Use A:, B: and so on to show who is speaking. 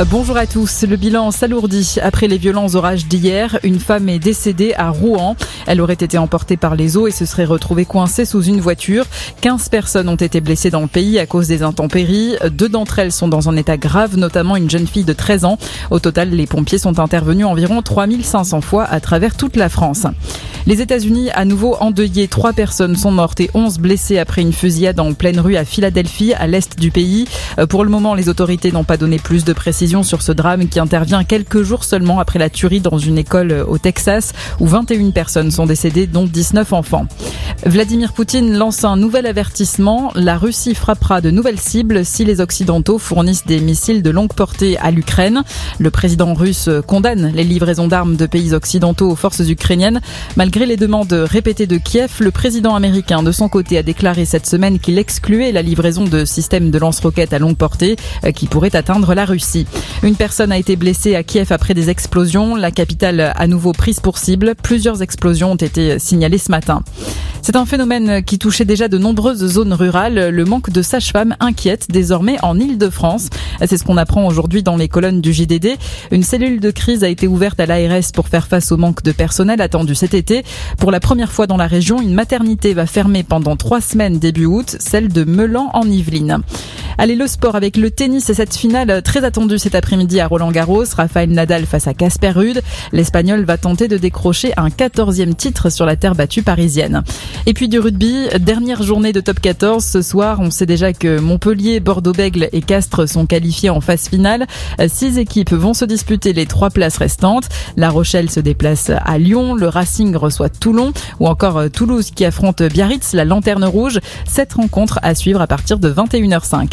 A: Bonjour à tous. Le bilan s'alourdit. Après les violents orages d'hier, une femme est décédée à Rouen. Elle aurait été emportée par les eaux et se serait retrouvée coincée sous une voiture. 15 personnes ont été blessées dans le pays à cause des intempéries. Deux d'entre elles sont dans un état grave, notamment une jeune fille de 13 ans. Au total, les pompiers sont intervenus environ 3500 fois à travers toute la France. Les États-Unis, à nouveau endeuillés, trois personnes sont mortes et 11 blessées après une fusillade en pleine rue à Philadelphie, à l'est du pays. Euh, pour le moment, les autorités n'ont pas donné plus de précisions sur ce drame qui intervient quelques jours seulement après la tuerie dans une école euh, au Texas où 21 personnes sont décédées, dont 19 enfants. Vladimir Poutine lance un nouvel avertissement. La Russie frappera de nouvelles cibles si les Occidentaux fournissent des missiles de longue portée à l'Ukraine. Le président russe condamne les livraisons d'armes de pays occidentaux aux forces ukrainiennes. Malgré les demandes répétées de Kiev, le président américain de son côté a déclaré cette semaine qu'il excluait la livraison de systèmes de lance-roquettes à longue portée euh, qui pourraient atteindre la Russie. Une personne a été blessée à Kiev après des explosions. La capitale à nouveau prise pour cible. Plusieurs explosions ont été signalées ce matin. C'est un phénomène qui touchait déjà de nombreuses zones rurales. Le manque de sages-femmes inquiète désormais en Ile-de-France. C'est ce qu'on apprend aujourd'hui dans les colonnes du JDD. Une cellule de crise a été ouverte à l'ARS pour faire face au manque de personnel attendu cet été. Pour la première fois dans la région, une maternité va fermer pendant trois semaines début août, celle de Melan en Yvelines. Allez, le sport avec le tennis et cette finale très attendue cet après-midi à Roland Garros. Raphaël Nadal face à Casper Ruud. L'Espagnol va tenter de décrocher un 14e titre sur la terre battue parisienne. Et puis du rugby, dernière journée de top 14 ce soir. On sait déjà que Montpellier, Bordeaux-Bègle et Castres sont qualifiés en phase finale. Six équipes vont se disputer les trois places restantes. La Rochelle se déplace à Lyon, le Racing reçoit Toulon ou encore Toulouse qui affronte Biarritz, la lanterne rouge. Cette rencontre à suivre à partir de 21h05.